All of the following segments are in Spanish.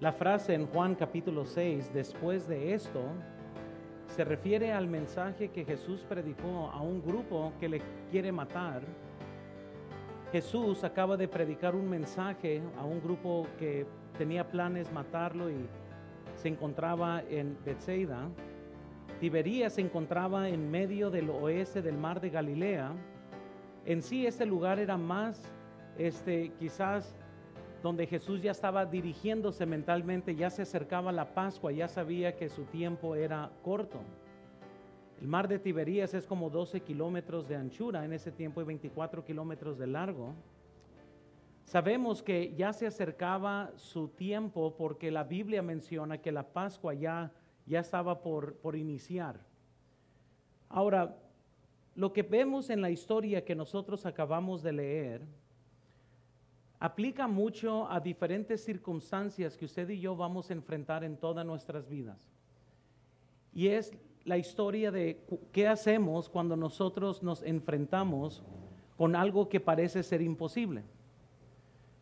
La frase en Juan capítulo 6, después de esto, se refiere al mensaje que Jesús predicó a un grupo que le quiere matar. Jesús acaba de predicar un mensaje a un grupo que tenía planes matarlo y se encontraba en Bethsaida. Tiberías se encontraba en medio del oeste del mar de Galilea. En sí ese lugar era más, este, quizás donde Jesús ya estaba dirigiéndose mentalmente, ya se acercaba la Pascua, ya sabía que su tiempo era corto. El mar de Tiberías es como 12 kilómetros de anchura en ese tiempo y 24 kilómetros de largo. Sabemos que ya se acercaba su tiempo porque la Biblia menciona que la Pascua ya, ya estaba por, por iniciar. Ahora, lo que vemos en la historia que nosotros acabamos de leer, aplica mucho a diferentes circunstancias que usted y yo vamos a enfrentar en todas nuestras vidas. Y es la historia de qué hacemos cuando nosotros nos enfrentamos con algo que parece ser imposible.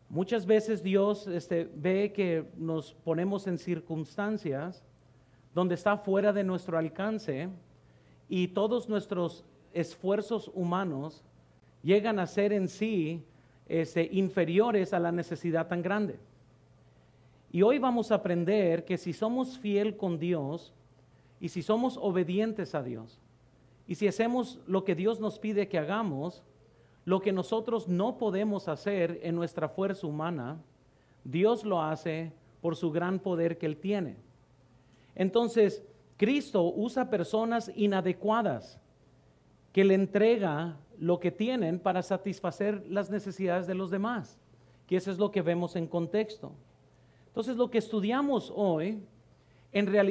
Muchas veces Dios este, ve que nos ponemos en circunstancias donde está fuera de nuestro alcance y todos nuestros esfuerzos humanos llegan a ser en sí este, inferiores a la necesidad tan grande. Y hoy vamos a aprender que si somos fiel con Dios y si somos obedientes a Dios y si hacemos lo que Dios nos pide que hagamos, lo que nosotros no podemos hacer en nuestra fuerza humana, Dios lo hace por su gran poder que Él tiene. Entonces, Cristo usa personas inadecuadas que le entrega lo que tienen para satisfacer las necesidades de los demás, que eso es lo que vemos en contexto. Entonces, lo que estudiamos hoy, en realidad,